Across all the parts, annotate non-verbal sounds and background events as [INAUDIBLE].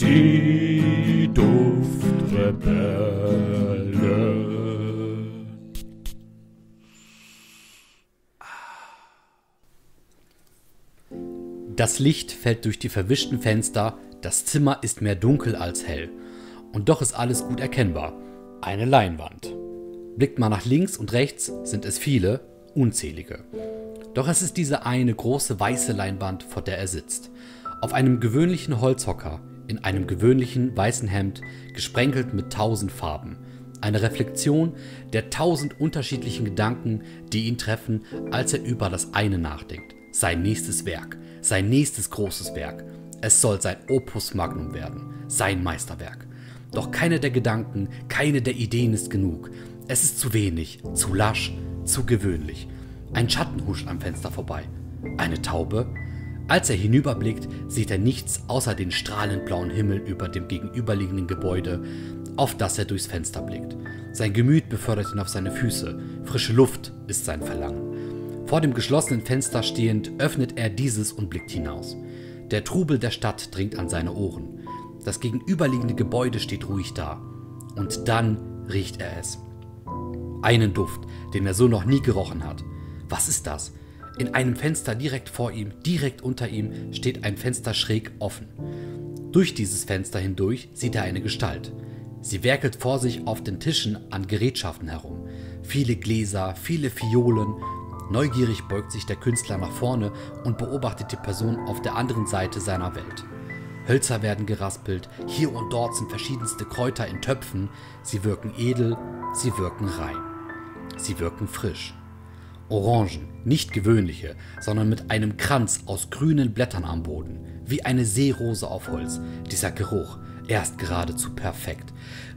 Die Duftrebellen. Das Licht fällt durch die verwischten Fenster, das Zimmer ist mehr dunkel als hell. Und doch ist alles gut erkennbar. Eine Leinwand. Blickt man nach links und rechts, sind es viele, unzählige. Doch es ist diese eine große weiße Leinwand, vor der er sitzt. Auf einem gewöhnlichen Holzhocker, in einem gewöhnlichen weißen Hemd, gesprenkelt mit tausend Farben. Eine Reflexion der tausend unterschiedlichen Gedanken, die ihn treffen, als er über das eine nachdenkt. Sein nächstes Werk, sein nächstes großes Werk. Es soll sein Opus Magnum werden, sein Meisterwerk. Doch keine der Gedanken, keine der Ideen ist genug. Es ist zu wenig, zu lasch, zu gewöhnlich. Ein Schatten huscht am Fenster vorbei. Eine Taube? Als er hinüberblickt, sieht er nichts außer den strahlend blauen Himmel über dem gegenüberliegenden Gebäude, auf das er durchs Fenster blickt. Sein Gemüt befördert ihn auf seine Füße. Frische Luft ist sein Verlangen. Vor dem geschlossenen Fenster stehend öffnet er dieses und blickt hinaus. Der Trubel der Stadt dringt an seine Ohren. Das gegenüberliegende Gebäude steht ruhig da. Und dann riecht er es. Einen Duft, den er so noch nie gerochen hat. Was ist das? In einem Fenster direkt vor ihm, direkt unter ihm, steht ein Fenster schräg offen. Durch dieses Fenster hindurch sieht er eine Gestalt. Sie werkelt vor sich auf den Tischen an Gerätschaften herum. Viele Gläser, viele Fiolen. Neugierig beugt sich der Künstler nach vorne und beobachtet die Person auf der anderen Seite seiner Welt. Hölzer werden geraspelt, hier und dort sind verschiedenste Kräuter in Töpfen. Sie wirken edel, sie wirken rein. Sie wirken frisch. Orangen, nicht gewöhnliche, sondern mit einem Kranz aus grünen Blättern am Boden, wie eine Seerose auf Holz. Dieser Geruch, er ist geradezu perfekt.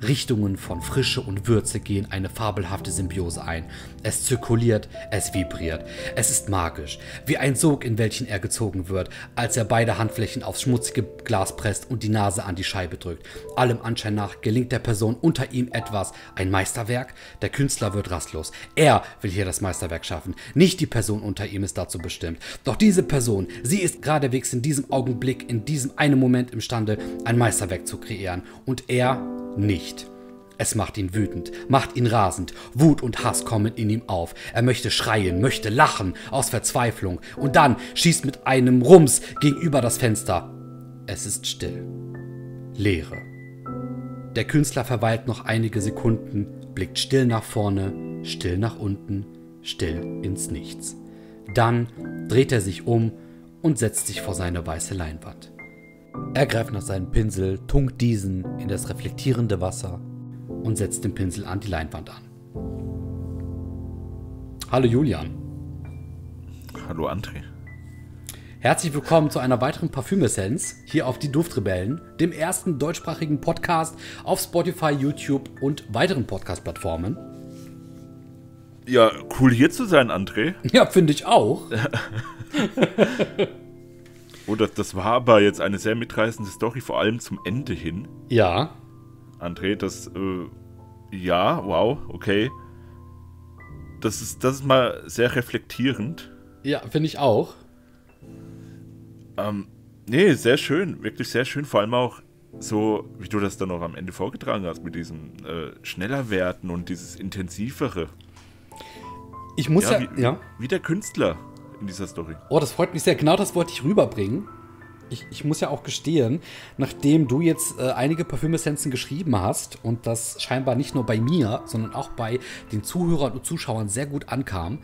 Richtungen von Frische und Würze gehen eine fabelhafte Symbiose ein. Es zirkuliert, es vibriert. Es ist magisch, wie ein Sog, in welchen er gezogen wird, als er beide Handflächen aufs schmutzige Glas presst und die Nase an die Scheibe drückt. Allem Anschein nach gelingt der Person unter ihm etwas, ein Meisterwerk. Der Künstler wird rastlos. Er will hier das Meisterwerk schaffen, nicht die Person unter ihm ist dazu bestimmt. Doch diese Person, sie ist geradewegs in diesem Augenblick, in diesem einen Moment imstande, ein Meisterwerk zu kreieren. Und er nicht. Es macht ihn wütend, macht ihn rasend. Wut und Hass kommen in ihm auf. Er möchte schreien, möchte lachen, aus Verzweiflung. Und dann schießt mit einem Rums gegenüber das Fenster. Es ist still. Leere. Der Künstler verweilt noch einige Sekunden, blickt still nach vorne, still nach unten, still ins Nichts. Dann dreht er sich um und setzt sich vor seine weiße Leinwand. Er greift nach seinem Pinsel, tunkt diesen in das reflektierende Wasser und setzt den Pinsel an die Leinwand an. Hallo Julian. Hallo André. Herzlich willkommen zu einer weiteren Parfümessenz hier auf die Duftrebellen, dem ersten deutschsprachigen Podcast auf Spotify, YouTube und weiteren Podcast-Plattformen. Ja, cool hier zu sein, André. Ja, finde ich auch. [LAUGHS] Oh, das, das war aber jetzt eine sehr mitreißende Story, vor allem zum Ende hin. Ja. André, das, äh, ja, wow, okay. Das ist, das ist mal sehr reflektierend. Ja, finde ich auch. Ähm, nee, sehr schön, wirklich sehr schön. Vor allem auch so, wie du das dann auch am Ende vorgetragen hast, mit diesem äh, schneller werden und dieses intensivere. Ich muss ja, ja, wie, ja. wie der Künstler in dieser Story. Oh, das freut mich sehr. Genau das wollte ich rüberbringen. Ich, ich muss ja auch gestehen, nachdem du jetzt äh, einige Parfümessenzen geschrieben hast und das scheinbar nicht nur bei mir, sondern auch bei den Zuhörern und Zuschauern sehr gut ankam,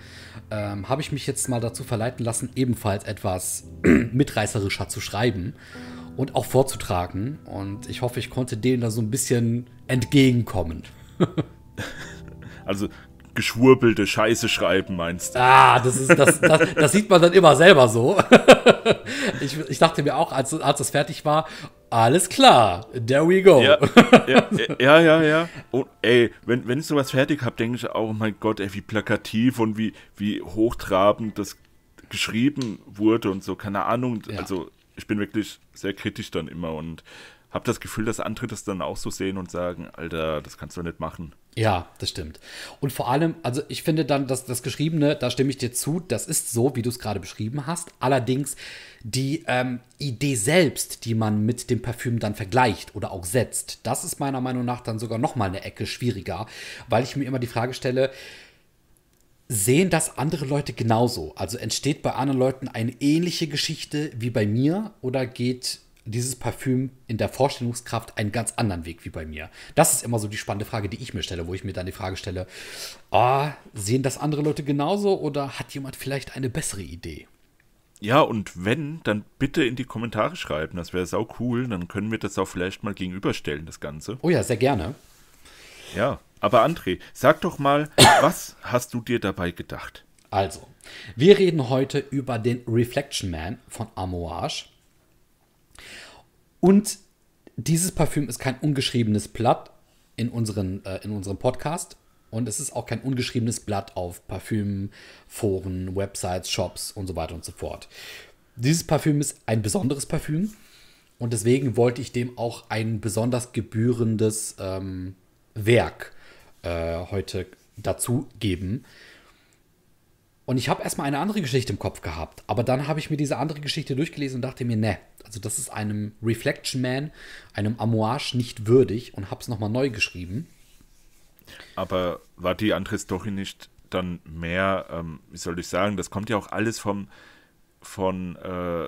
ähm, habe ich mich jetzt mal dazu verleiten lassen, ebenfalls etwas [CLEARS THROAT] mitreißerischer zu schreiben und auch vorzutragen. Und ich hoffe, ich konnte denen da so ein bisschen entgegenkommen. [LAUGHS] also geschwurbelte Scheiße schreiben, meinst du? Ah, das, ist, das, das, das sieht man dann immer selber so. [LAUGHS] ich, ich dachte mir auch, als, als das fertig war, alles klar, there we go. Ja, ja, ja, [LAUGHS] ja. ja. Und ey, wenn, wenn ich sowas fertig habe, denke ich auch, oh mein Gott, ey, wie plakativ und wie, wie hochtrabend das geschrieben wurde und so, keine Ahnung. Ja. Also ich bin wirklich sehr kritisch dann immer und habe das Gefühl, dass andere das dann auch so sehen und sagen, Alter, das kannst du nicht machen. Ja, das stimmt. Und vor allem, also ich finde dann, dass das Geschriebene, da stimme ich dir zu, das ist so, wie du es gerade beschrieben hast. Allerdings die ähm, Idee selbst, die man mit dem Parfüm dann vergleicht oder auch setzt, das ist meiner Meinung nach dann sogar noch mal eine Ecke schwieriger, weil ich mir immer die Frage stelle, sehen das andere Leute genauso? Also entsteht bei anderen Leuten eine ähnliche Geschichte wie bei mir oder geht dieses Parfüm in der Vorstellungskraft einen ganz anderen Weg wie bei mir? Das ist immer so die spannende Frage, die ich mir stelle, wo ich mir dann die Frage stelle, oh, sehen das andere Leute genauso oder hat jemand vielleicht eine bessere Idee? Ja, und wenn, dann bitte in die Kommentare schreiben. Das wäre sau cool. Dann können wir das auch vielleicht mal gegenüberstellen, das Ganze. Oh ja, sehr gerne. Ja, aber André, sag doch mal, [COUGHS] was hast du dir dabei gedacht? Also, wir reden heute über den Reflection Man von Amouage. Und dieses Parfüm ist kein ungeschriebenes Blatt in, unseren, äh, in unserem Podcast. Und es ist auch kein ungeschriebenes Blatt auf Parfümforen, Websites, Shops und so weiter und so fort. Dieses Parfüm ist ein besonderes Parfüm. Und deswegen wollte ich dem auch ein besonders gebührendes ähm, Werk äh, heute dazu geben. Und ich habe erstmal eine andere Geschichte im Kopf gehabt, aber dann habe ich mir diese andere Geschichte durchgelesen und dachte mir, ne, also das ist einem Reflection Man, einem Amouage nicht würdig und habe es nochmal neu geschrieben. Aber war die andere Story nicht dann mehr, ähm, wie soll ich sagen, das kommt ja auch alles vom, von äh,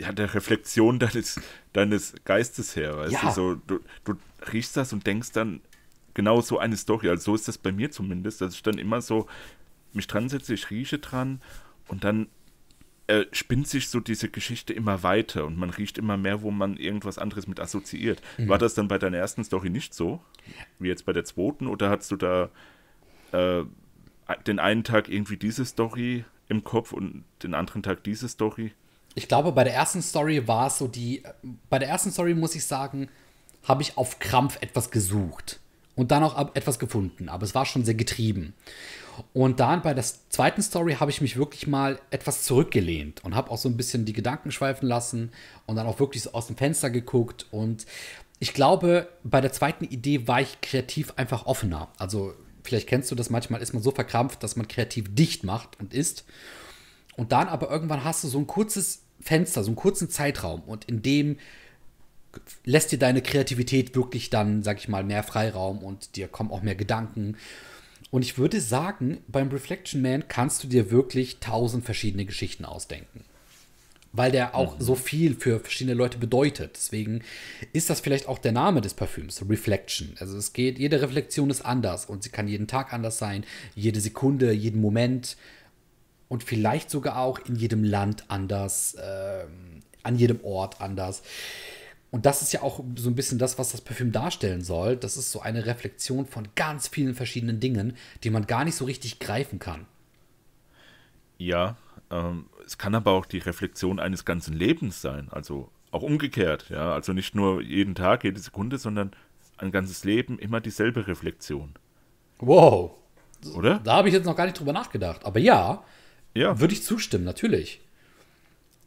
ja, der Reflexion deines, deines Geistes her, weißt Ja. du, so, du, du riechst das und denkst dann genau so eine Story, also so ist das bei mir zumindest, dass ich dann immer so mich dran setze, ich rieche dran und dann äh, spinnt sich so diese Geschichte immer weiter und man riecht immer mehr, wo man irgendwas anderes mit assoziiert. War das dann bei deiner ersten Story nicht so, wie jetzt bei der zweiten, oder hast du da äh, den einen Tag irgendwie diese Story im Kopf und den anderen Tag diese Story? Ich glaube, bei der ersten Story war es so die. Bei der ersten Story muss ich sagen, habe ich auf Krampf etwas gesucht und dann auch etwas gefunden, aber es war schon sehr getrieben. Und dann bei der zweiten Story habe ich mich wirklich mal etwas zurückgelehnt und habe auch so ein bisschen die Gedanken schweifen lassen und dann auch wirklich so aus dem Fenster geguckt. Und ich glaube, bei der zweiten Idee war ich kreativ einfach offener. Also, vielleicht kennst du das, manchmal ist man so verkrampft, dass man kreativ dicht macht und ist. Und dann aber irgendwann hast du so ein kurzes Fenster, so einen kurzen Zeitraum und in dem lässt dir deine Kreativität wirklich dann, sag ich mal, mehr Freiraum und dir kommen auch mehr Gedanken. Und ich würde sagen, beim Reflection Man kannst du dir wirklich tausend verschiedene Geschichten ausdenken. Weil der auch so viel für verschiedene Leute bedeutet. Deswegen ist das vielleicht auch der Name des Parfüms, Reflection. Also es geht, jede Reflexion ist anders und sie kann jeden Tag anders sein, jede Sekunde, jeden Moment und vielleicht sogar auch in jedem Land anders, ähm, an jedem Ort anders. Und das ist ja auch so ein bisschen das, was das Parfüm darstellen soll. Das ist so eine Reflexion von ganz vielen verschiedenen Dingen, die man gar nicht so richtig greifen kann. Ja, ähm, es kann aber auch die Reflexion eines ganzen Lebens sein, also auch umgekehrt, ja, also nicht nur jeden Tag, jede Sekunde, sondern ein ganzes Leben immer dieselbe Reflexion, Wow. oder? Da habe ich jetzt noch gar nicht drüber nachgedacht. Aber ja, Ja, würde ich zustimmen, natürlich.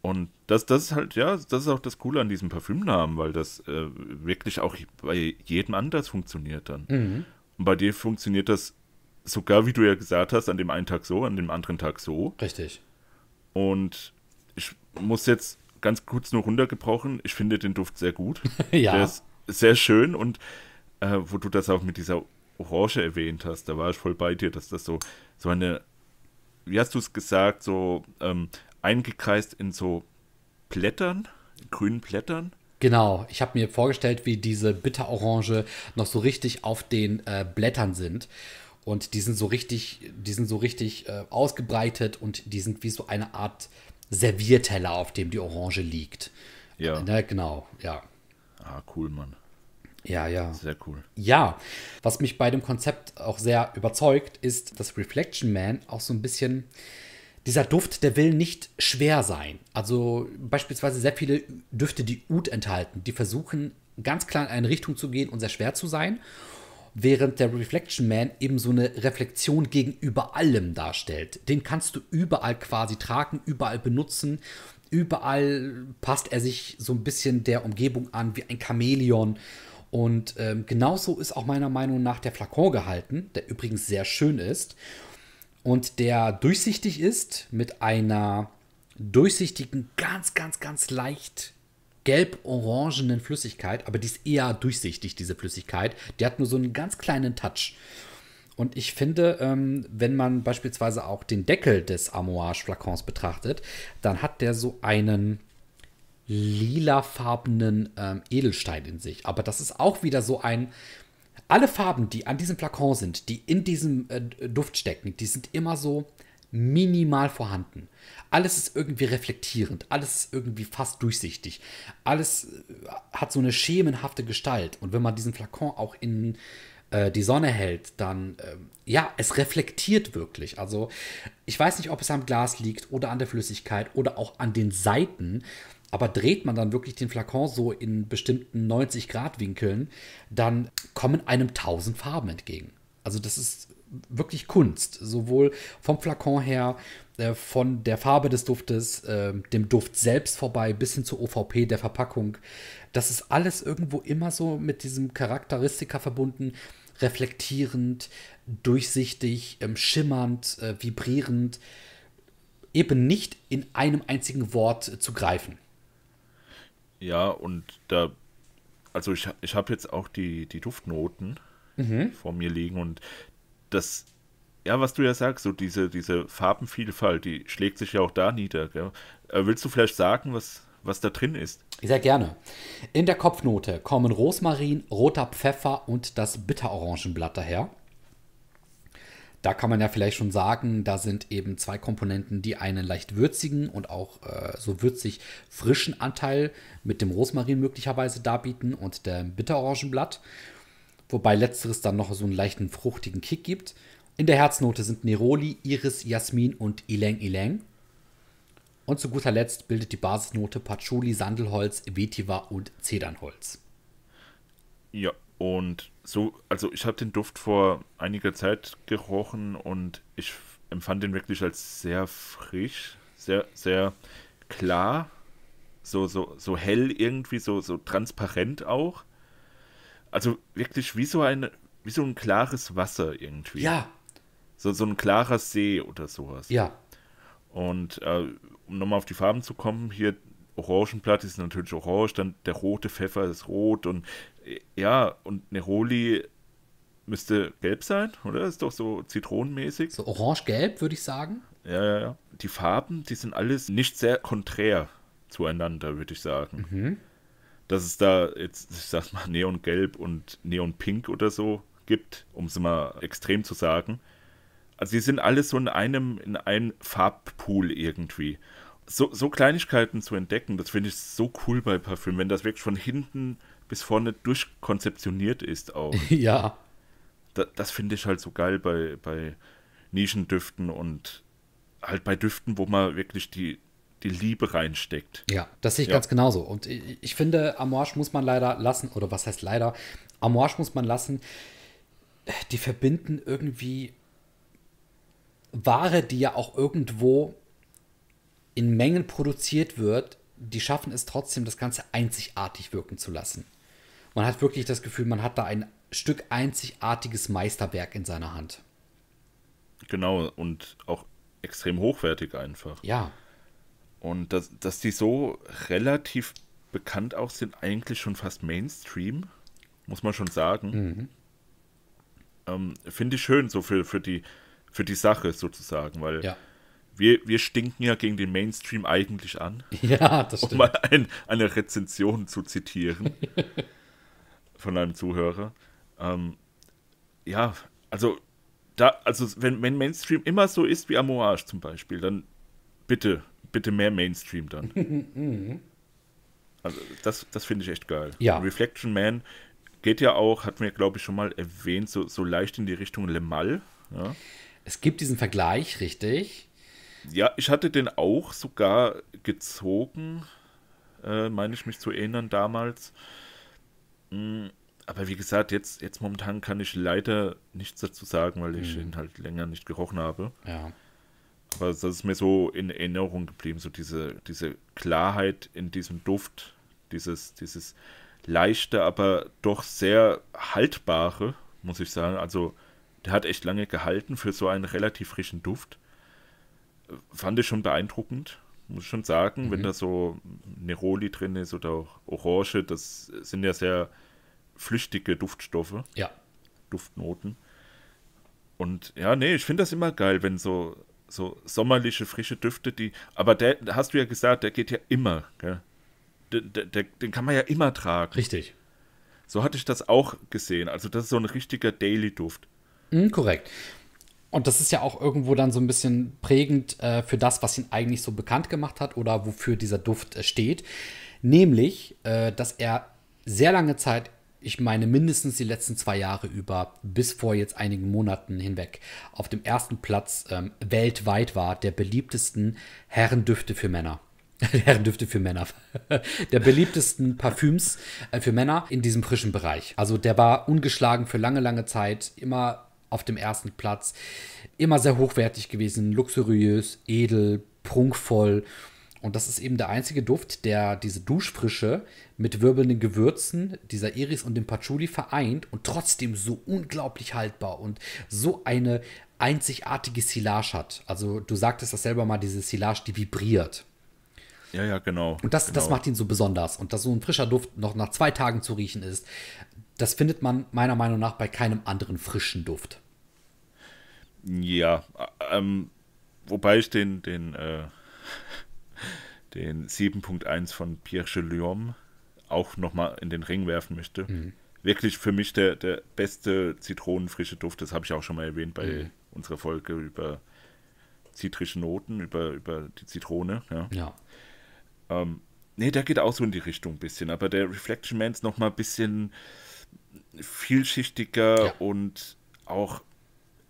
Und das, das ist halt, ja, das ist auch das Coole an diesem Parfümnamen, weil das äh, wirklich auch bei jedem anders funktioniert dann. Und bei dir funktioniert das sogar, wie du ja gesagt hast, an dem einen Tag so, an dem anderen Tag so. Richtig. Und ich muss jetzt ganz kurz nur runtergebrochen, ich finde den Duft sehr gut. [LAUGHS] Ja. Der ist sehr schön und äh, wo du das auch mit dieser Orange erwähnt hast, da war ich voll bei dir, dass das so, so eine, wie hast du es gesagt, so ähm, eingekreist in so Blättern, grünen Blättern. Genau, ich habe mir vorgestellt, wie diese Bitterorange noch so richtig auf den äh, Blättern sind. Und die sind so richtig, die sind so richtig äh, ausgebreitet und die sind wie so eine Art Servierteller, auf dem die Orange liegt. Ja. Ne, genau, ja. Ah, cool, Mann. Ja, ja. Sehr cool. Ja, was mich bei dem Konzept auch sehr überzeugt, ist, dass Reflection Man auch so ein bisschen dieser Duft, der will nicht schwer sein. Also beispielsweise sehr viele Düfte, die Oud enthalten, die versuchen ganz klar in eine Richtung zu gehen und sehr schwer zu sein, während der Reflection Man eben so eine Reflexion gegenüber allem darstellt. Den kannst du überall quasi tragen, überall benutzen, überall passt er sich so ein bisschen der Umgebung an wie ein Chamäleon. Und ähm, genauso ist auch meiner Meinung nach der Flakon gehalten, der übrigens sehr schön ist und der durchsichtig ist mit einer durchsichtigen, ganz, ganz, ganz leicht gelb-orangenen Flüssigkeit, aber die ist eher durchsichtig, diese Flüssigkeit. Die hat nur so einen ganz kleinen Touch. Und ich finde, ähm, wenn man beispielsweise auch den Deckel des Amouage-Flakons betrachtet, dann hat der so einen lilafarbenen ähm, Edelstein in sich. Aber das ist auch wieder so ein. Alle Farben, die an diesem Flakon sind, die in diesem äh, Duft stecken, die sind immer so minimal vorhanden. Alles ist irgendwie reflektierend, alles ist irgendwie fast durchsichtig. Alles äh, hat so eine schemenhafte Gestalt. Und wenn man diesen Flakon auch in äh, die Sonne hält, dann äh, ja, es reflektiert wirklich. Also ich weiß nicht, ob es am Glas liegt oder an der Flüssigkeit oder auch an den Seiten. Aber dreht man dann wirklich den Flakon so in bestimmten 90-Grad-Winkeln, dann kommen einem tausend Farben entgegen. Also das ist wirklich Kunst, sowohl vom Flakon her, äh, von der Farbe des Duftes, äh, dem Duft selbst vorbei, bis hin zur OVP der Verpackung. Das ist alles irgendwo immer so mit diesem Charakteristika verbunden, reflektierend, durchsichtig, ähm, schimmernd, äh, vibrierend, eben nicht in einem einzigen Wort äh, zu greifen. Ja, und da, also ich, ich habe jetzt auch die, die Duftnoten mhm. vor mir liegen und das, ja, was du ja sagst, so diese, diese Farbenvielfalt, die schlägt sich ja auch da nieder. Gell? Äh, willst du vielleicht sagen, was, was da drin ist? Sehr gerne. In der Kopfnote kommen Rosmarin, roter Pfeffer und das Bitterorangenblatt daher. Da kann man ja vielleicht schon sagen, da sind eben zwei Komponenten, die einen leicht würzigen und auch äh, so würzig frischen Anteil mit dem Rosmarin möglicherweise darbieten und dem Bitterorangenblatt. Wobei letzteres dann noch so einen leichten fruchtigen Kick gibt. In der Herznote sind Neroli, Iris, Jasmin und Ilang Ilang. Und zu guter Letzt bildet die Basisnote Patchouli, Sandelholz, Vetiver und Zedernholz. Ja, und so, also ich habe den Duft vor einiger Zeit gerochen und ich empfand den wirklich als sehr frisch, sehr, sehr klar, so, so, so hell irgendwie, so, so transparent auch. Also wirklich wie so ein, wie so ein klares Wasser irgendwie. Ja. So, so ein klarer See oder sowas. Ja. Und äh, um nochmal auf die Farben zu kommen, hier Orangenblatt ist natürlich orange, dann der rote Pfeffer ist rot und ja, und Neroli müsste gelb sein, oder? Ist doch so zitronenmäßig. So orange-gelb, würde ich sagen. Ja, ja, ja. Die Farben, die sind alles nicht sehr konträr zueinander, würde ich sagen. Mhm. Dass es da jetzt, ich sag mal, Neongelb und Neonpink oder so gibt, um es mal extrem zu sagen. Also die sind alles so in einem, in einem Farbpool irgendwie so, so Kleinigkeiten zu entdecken, das finde ich so cool bei Parfüm, wenn das wirklich von hinten bis vorne durchkonzeptioniert ist auch. [LAUGHS] Ja. Da, das finde ich halt so geil bei, bei Nischendüften und halt bei Düften, wo man wirklich die, die Liebe reinsteckt. Ja, das sehe ich ja. ganz genauso. Und ich, ich finde, Amouage muss man leider lassen, oder was heißt leider? Amouage muss man lassen. Die verbinden irgendwie Ware, die ja auch irgendwo in Mengen produziert wird, die schaffen es trotzdem, das Ganze einzigartig wirken zu lassen. Man hat wirklich das Gefühl, man hat da ein Stück einzigartiges Meisterwerk in seiner Hand. Genau, und auch extrem hochwertig einfach. Ja. Und dass, dass die so relativ bekannt auch sind, eigentlich schon fast Mainstream, muss man schon sagen. Mhm. Ähm, Finde ich schön, so für, für, die, für die Sache sozusagen, weil ja wir, wir stinken ja gegen den Mainstream eigentlich an. [LAUGHS] Ja, das stimmt. Um mal ein, eine Rezension zu zitieren [LAUGHS] von einem Zuhörer. Ähm, ja, also, da, also wenn, wenn Mainstream immer so ist wie Amouage zum Beispiel, dann bitte, bitte mehr Mainstream dann. [LAUGHS] also das, das finde ich echt geil. Ja. Reflection Man geht ja auch, hat mir glaube ich schon mal erwähnt, so, so leicht in die Richtung Le Mal. Ja. Es gibt diesen Vergleich, richtig. Ja, ich hatte den auch sogar gezogen, äh, meine ich mich zu erinnern damals. Mm, aber wie gesagt, jetzt, jetzt momentan kann ich leider nichts dazu sagen, weil ich mhm. ihn halt länger nicht gerochen habe. Ja. Aber das ist mir so in Erinnerung geblieben, so diese, diese Klarheit in diesem Duft, dieses, dieses leichte, aber doch sehr haltbare, muss ich sagen. Also der hat echt lange gehalten für so einen relativ frischen Duft. Fand ich schon beeindruckend, muss ich schon sagen, mhm. wenn da so Neroli drin ist oder auch Orange, das sind ja sehr flüchtige Duftstoffe. Ja. Duftnoten. Und ja, nee, ich finde das immer geil, wenn so, so sommerliche, frische Düfte, die. Aber der, hast du ja gesagt, der geht ja immer, gell? Den, den, den kann man ja immer tragen. Richtig. So hatte ich das auch gesehen. Also, das ist so ein richtiger Daily-Duft. Mhm, korrekt. Und das ist ja auch irgendwo dann so ein bisschen prägend äh, für das, was ihn eigentlich so bekannt gemacht hat oder wofür dieser Duft äh, steht. Nämlich, äh, dass er sehr lange Zeit ich meine mindestens die letzten zwei Jahre über, bis vor jetzt einigen Monaten hinweg, auf dem ersten Platz ähm, weltweit war, der beliebtesten Herrendüfte für Männer. [LAUGHS] Herrendüfte für Männer. [LAUGHS] der beliebtesten Parfüms äh, für Männer in diesem frischen Bereich. Also der war ungeschlagen für lange, lange Zeit, immer auf dem ersten Platz, immer sehr hochwertig gewesen, luxuriös, edel, prunkvoll und das ist eben der einzige Duft, der diese Duschfrische mit wirbelnden Gewürzen, dieser Iris und dem Patchouli vereint und trotzdem so unglaublich haltbar und so eine einzigartige Silage hat. Also du sagtest das selber mal, diese Silage, die vibriert. Ja, ja, genau. Und das, genau. das macht ihn so besonders. Und dass so ein frischer Duft noch nach zwei Tagen zu riechen ist, das findet man meiner Meinung nach bei keinem anderen frischen Duft. Ja, ähm, wobei ich den, den äh, den 7.1 von Pierre Chelium auch nochmal in den Ring werfen möchte. Mhm. Wirklich für mich der, der beste zitronenfrische Duft, das habe ich auch schon mal erwähnt bei mhm. unserer Folge über zitrische Noten, über, über die Zitrone. Ja. ja. Ähm, nee, der geht auch so in die Richtung ein bisschen, aber der Reflection Man ist nochmal ein bisschen vielschichtiger ja. und auch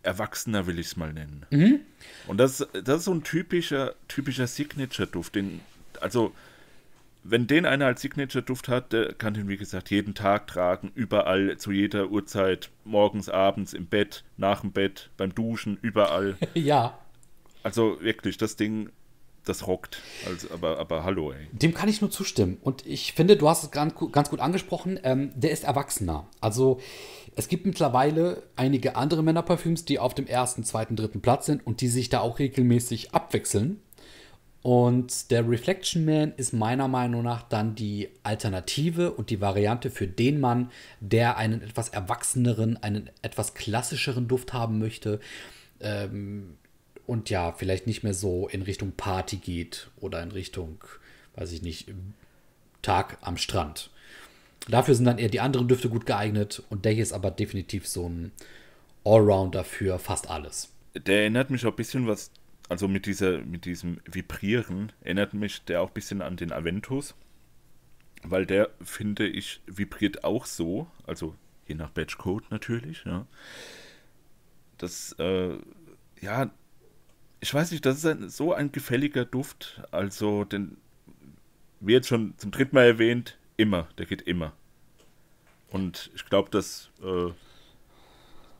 erwachsener, will ich es mal nennen. Mhm. Und das, das ist so ein typischer, typischer Signature-Duft, also wenn den einer als Signature-Duft hat, der kann den, wie gesagt, jeden Tag tragen, überall, zu jeder Uhrzeit, morgens, abends, im Bett, nach dem Bett, beim Duschen, überall. [LAUGHS] ja. Also wirklich, das Ding, das rockt. Also, aber, aber hallo, ey. Dem kann ich nur zustimmen. Und ich finde, du hast es ganz, ganz gut angesprochen, ähm, der ist erwachsener. Also es gibt mittlerweile einige andere Männerparfüms, die auf dem ersten, zweiten, dritten Platz sind und die sich da auch regelmäßig abwechseln. Und der Reflection Man ist meiner Meinung nach dann die Alternative und die Variante für den Mann, der einen etwas erwachseneren, einen etwas klassischeren Duft haben möchte. Ähm, und ja, vielleicht nicht mehr so in Richtung Party geht oder in Richtung, weiß ich nicht, Tag am Strand. Dafür sind dann eher die anderen Düfte gut geeignet und der hier ist aber definitiv so ein Allrounder für fast alles. Der erinnert mich auch ein bisschen was also mit, dieser, mit diesem Vibrieren erinnert mich der auch ein bisschen an den Aventus, weil der, finde ich, vibriert auch so, also je nach Batchcode natürlich, ja. Das, äh, ja, ich weiß nicht, das ist ein, so ein gefälliger Duft, also den, wie jetzt schon zum dritten Mal erwähnt, immer, der geht immer. Und ich glaube, dass äh,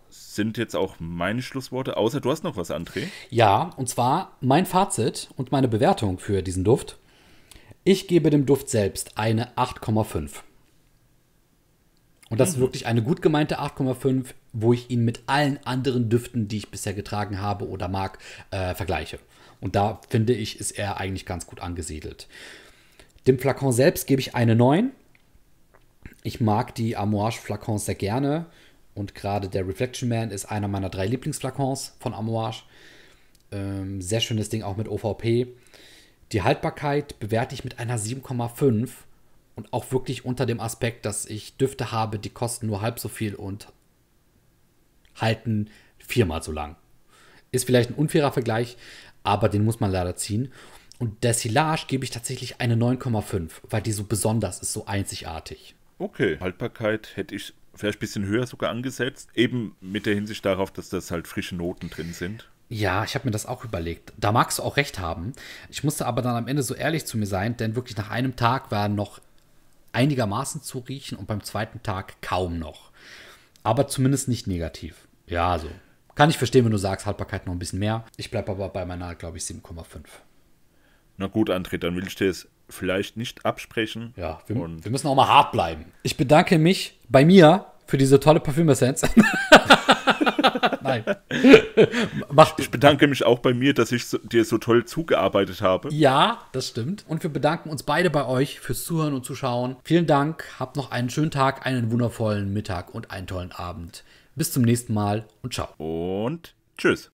sind jetzt auch meine Schlussworte, außer du hast noch was, André. Ja, und zwar mein Fazit und meine Bewertung für diesen Duft. Ich gebe dem Duft selbst eine 8,5. Und das mhm. ist wirklich eine gut gemeinte 8,5, wo ich ihn mit allen anderen Düften, die ich bisher getragen habe oder mag, äh, vergleiche. Und da finde ich, ist er eigentlich ganz gut angesiedelt. Dem Flakon selbst gebe ich eine 9. Ich mag die Amouage Flakons sehr gerne. Und gerade der Reflection Man ist einer meiner drei Lieblingsflakons von Amouage. Ähm, sehr schönes Ding auch mit OVP. Die Haltbarkeit bewerte ich mit einer 7,5 und auch wirklich unter dem Aspekt, dass ich Düfte habe, die kosten nur halb so viel und halten viermal so lang. Ist vielleicht ein unfairer Vergleich, aber den muss man leider ziehen. Und der Silage gebe ich tatsächlich eine 9,5, weil die so besonders ist, so einzigartig. Okay, Haltbarkeit hätte ich vielleicht ein bisschen höher sogar angesetzt. Eben mit der Hinsicht darauf, dass das halt frische Noten drin sind. Ja, ich habe mir das auch überlegt. Da magst du auch recht haben. Ich musste aber dann am Ende so ehrlich zu mir sein, denn wirklich nach einem Tag war noch einigermaßen zu riechen und beim zweiten Tag kaum noch. Aber zumindest nicht negativ. Ja, so Kann ich verstehen, wenn du sagst, Haltbarkeit noch ein bisschen mehr. Ich bleibe aber bei meiner, glaube ich, 7,5. Na gut, André, dann will ich dir es vielleicht nicht absprechen. Ja, wir, Und wir müssen auch mal hart bleiben. Ich bedanke mich bei mir für diese tolle Parfüm-Essenz. [LAUGHS] Nein. [LAUGHS] Mach, ich bedanke mich auch bei mir, dass ich so, dir so toll zugearbeitet habe. Ja, das stimmt. Und wir bedanken uns beide bei euch fürs Zuhören und Zuschauen. Vielen Dank. Habt noch einen schönen Tag, einen wundervollen Mittag und einen tollen Abend. Bis zum nächsten Mal und ciao. Und tschüss.